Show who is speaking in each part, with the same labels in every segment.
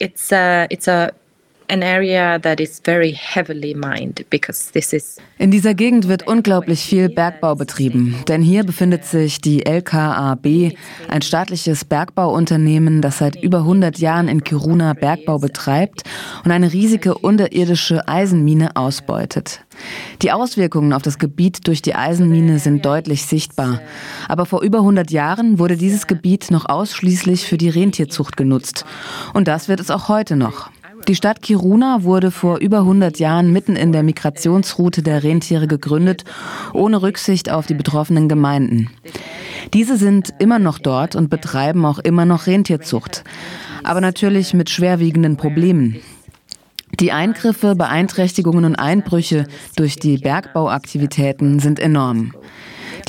Speaker 1: It's a, it's a
Speaker 2: In dieser Gegend wird unglaublich viel Bergbau betrieben, denn hier befindet sich die LKAB, ein staatliches Bergbauunternehmen, das seit über 100 Jahren in Kiruna Bergbau betreibt und eine riesige unterirdische Eisenmine ausbeutet. Die Auswirkungen auf das Gebiet durch die Eisenmine sind deutlich sichtbar. Aber vor über 100 Jahren wurde dieses Gebiet noch ausschließlich für die Rentierzucht genutzt. Und das wird es auch heute noch. Die Stadt Kiruna wurde vor über 100 Jahren mitten in der Migrationsroute der Rentiere gegründet, ohne Rücksicht auf die betroffenen Gemeinden. Diese sind immer noch dort und betreiben auch immer noch Rentierzucht, aber natürlich mit schwerwiegenden Problemen. Die Eingriffe, Beeinträchtigungen und Einbrüche durch die Bergbauaktivitäten sind enorm.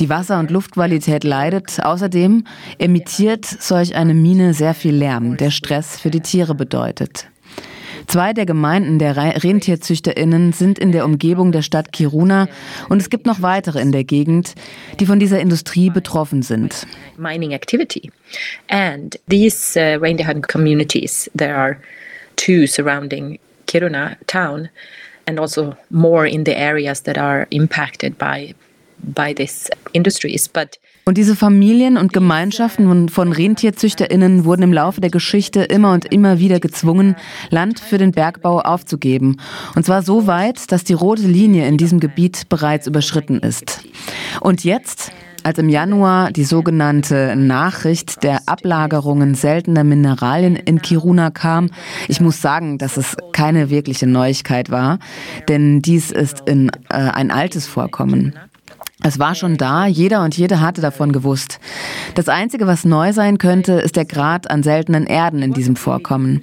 Speaker 2: Die Wasser- und Luftqualität leidet. Außerdem emittiert solch eine Mine sehr viel Lärm, der Stress für die Tiere bedeutet. Zwei der Gemeinden der Rentierzüchterinnen sind in der Umgebung der Stadt Kiruna und es gibt noch weitere in der Gegend, die von dieser Industrie betroffen sind.
Speaker 1: Mining activity. And these uh, reindeer hunting communities, there are two surrounding Kiruna town and also more in the areas that are impacted by by these industries. But
Speaker 2: und diese Familien und Gemeinschaften von Rentierzüchterinnen wurden im Laufe der Geschichte immer und immer wieder gezwungen, Land für den Bergbau aufzugeben. Und zwar so weit, dass die rote Linie in diesem Gebiet bereits überschritten ist. Und jetzt, als im Januar die sogenannte Nachricht der Ablagerungen seltener Mineralien in Kiruna kam, ich muss sagen, dass es keine wirkliche Neuigkeit war, denn dies ist in, äh, ein altes Vorkommen. Es war schon da, jeder und jede hatte davon gewusst. Das Einzige, was neu sein könnte, ist der Grad an seltenen Erden in diesem Vorkommen.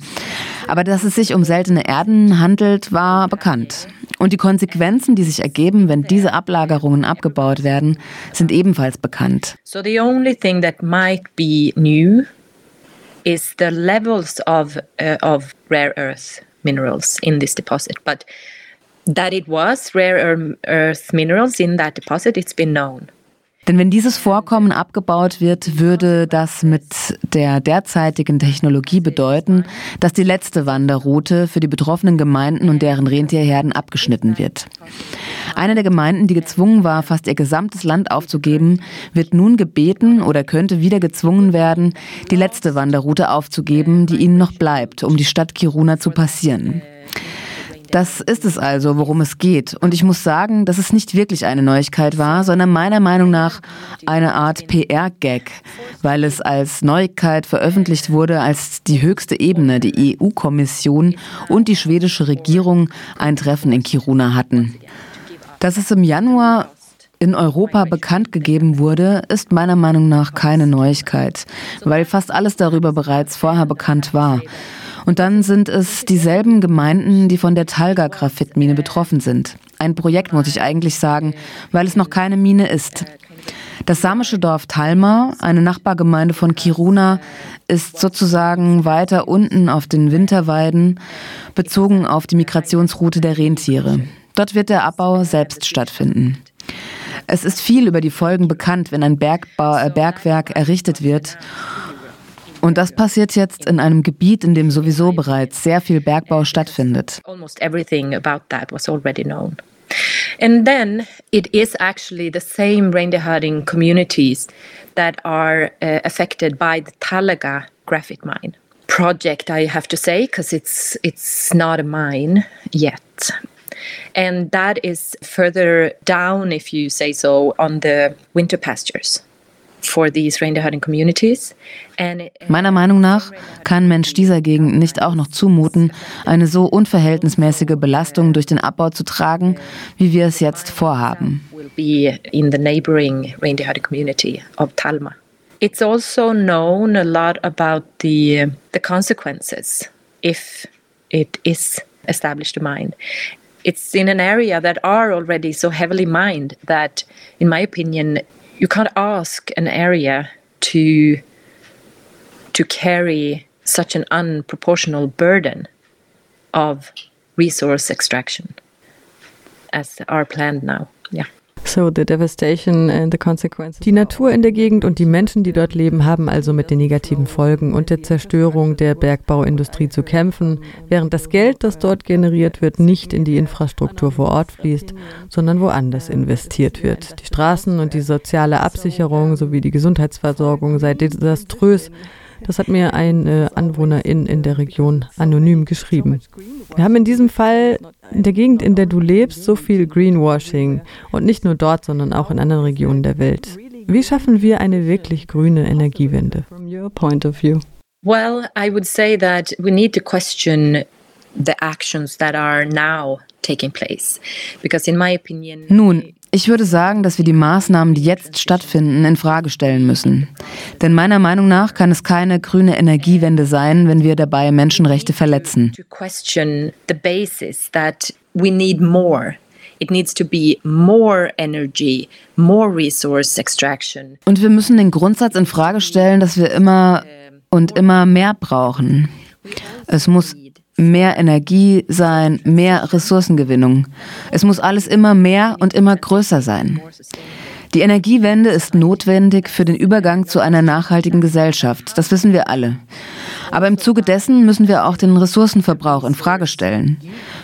Speaker 2: Aber dass es sich um seltene Erden handelt, war bekannt. Und die Konsequenzen, die sich ergeben, wenn diese Ablagerungen abgebaut werden, sind ebenfalls bekannt.
Speaker 1: So the only thing that might be new is the levels of, uh, of rare earth minerals in this deposit. But that it was rare earth minerals in that deposit, it's been known.
Speaker 2: Denn wenn dieses Vorkommen abgebaut wird, würde das mit der derzeitigen Technologie bedeuten, dass die letzte Wanderroute für die betroffenen Gemeinden und deren Rentierherden abgeschnitten wird. Eine der Gemeinden, die gezwungen war, fast ihr gesamtes Land aufzugeben, wird nun gebeten oder könnte wieder gezwungen werden, die letzte Wanderroute aufzugeben, die ihnen noch bleibt, um die Stadt Kiruna zu passieren. Das ist es also, worum es geht. Und ich muss sagen, dass es nicht wirklich eine Neuigkeit war, sondern meiner Meinung nach eine Art PR-Gag, weil es als Neuigkeit veröffentlicht wurde, als die höchste Ebene, die EU-Kommission und die schwedische Regierung ein Treffen in Kiruna hatten. Dass es im Januar in Europa bekannt gegeben wurde, ist meiner Meinung nach keine Neuigkeit, weil fast alles darüber bereits vorher bekannt war. Und dann sind es dieselben Gemeinden, die von der Talga-Graphitmine betroffen sind. Ein Projekt, muss ich eigentlich sagen, weil es noch keine Mine ist. Das samische Dorf Talma, eine Nachbargemeinde von Kiruna, ist sozusagen weiter unten auf den Winterweiden, bezogen auf die Migrationsroute der Rentiere. Dort wird der Abbau selbst stattfinden. Es ist viel über die Folgen bekannt, wenn ein Bergbau, äh, Bergwerk errichtet wird. Und das passiert jetzt in einem Gebiet, in dem sowieso bereits sehr viel Bergbau stattfindet.
Speaker 1: Almost everything about that was already known. And then it is actually the same reindeer herding communities that are uh, affected by the Talaga graphite mine project. I have to say, because it's it's not a mine yet. And that is further down, if you say so, on the winter pastures.
Speaker 2: Meiner Meinung nach kann Mensch dieser Gegend nicht auch noch zumuten, eine so unverhältnismäßige Belastung durch den Abbau zu tragen, wie wir es jetzt vorhaben.
Speaker 1: It's also known a lot about the the consequences if it is established a mine. It's in an area that are already so heavily mined that, in my opinion, you can't ask an area to to carry such an unproportional burden of resource extraction as are planned now. Yeah.
Speaker 3: Die Natur in der Gegend und die Menschen, die dort leben, haben also mit den negativen Folgen und der Zerstörung der Bergbauindustrie zu kämpfen, während das Geld, das dort generiert wird, nicht in die Infrastruktur vor Ort fließt, sondern woanders investiert wird. Die Straßen und die soziale Absicherung sowie die Gesundheitsversorgung sei desaströs das hat mir eine Anwohnerin in der Region anonym geschrieben. Wir haben in diesem Fall in der Gegend, in der du lebst, so viel Greenwashing und nicht nur dort, sondern auch in anderen Regionen der Welt. Wie schaffen wir eine wirklich grüne Energiewende?
Speaker 1: Well, I would say that we need to question the actions that are now taking place. Because in my opinion,
Speaker 2: Nun, ich würde sagen, dass wir die Maßnahmen, die jetzt stattfinden, in Frage stellen müssen. Denn meiner Meinung nach kann es keine grüne Energiewende sein, wenn wir dabei Menschenrechte verletzen. It needs to be more energy, more resource extraction. Und wir müssen den Grundsatz in Frage stellen, dass wir immer und immer mehr brauchen. Es muss mehr Energie sein, mehr Ressourcengewinnung. Es muss alles immer mehr und immer größer sein. Die Energiewende ist notwendig für den Übergang zu einer nachhaltigen Gesellschaft. Das wissen wir alle. Aber im Zuge dessen müssen wir auch den Ressourcenverbrauch in Frage stellen.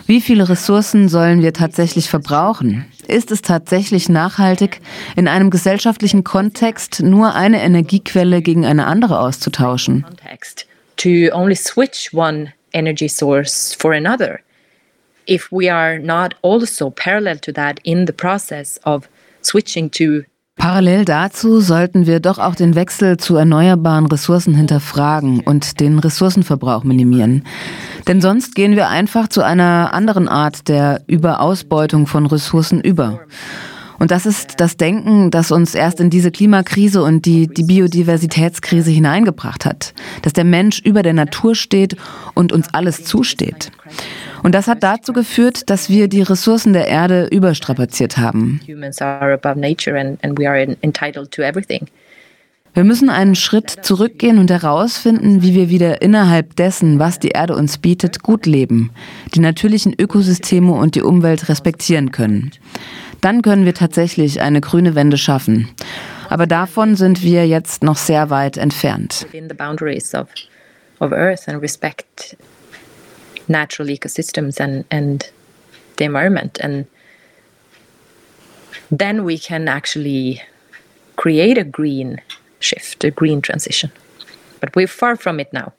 Speaker 2: Wie viele Ressourcen sollen wir tatsächlich verbrauchen? Ist es tatsächlich nachhaltig, in einem gesellschaftlichen Kontext nur eine Energiequelle gegen eine andere auszutauschen?
Speaker 1: To only switch one energy source for another if we are not also parallel to that in the process of switching to
Speaker 2: Parallel dazu sollten wir doch auch den Wechsel zu erneuerbaren Ressourcen hinterfragen und den Ressourcenverbrauch minimieren. Denn sonst gehen wir einfach zu einer anderen Art der Überausbeutung von Ressourcen über. Und das ist das Denken, das uns erst in diese Klimakrise und die, die Biodiversitätskrise hineingebracht hat. Dass der Mensch über der Natur steht und uns alles zusteht. Und das hat dazu geführt, dass wir die Ressourcen der Erde überstrapaziert haben. Wir müssen einen Schritt zurückgehen und herausfinden, wie wir wieder innerhalb dessen, was die Erde uns bietet, gut leben, die natürlichen Ökosysteme und die Umwelt respektieren können. Dann können wir tatsächlich eine grüne Wende schaffen. Aber davon sind wir jetzt noch sehr weit entfernt.
Speaker 1: natural ecosystems and, and the environment. And then we can actually create a green shift, a green transition. But we're far from it now.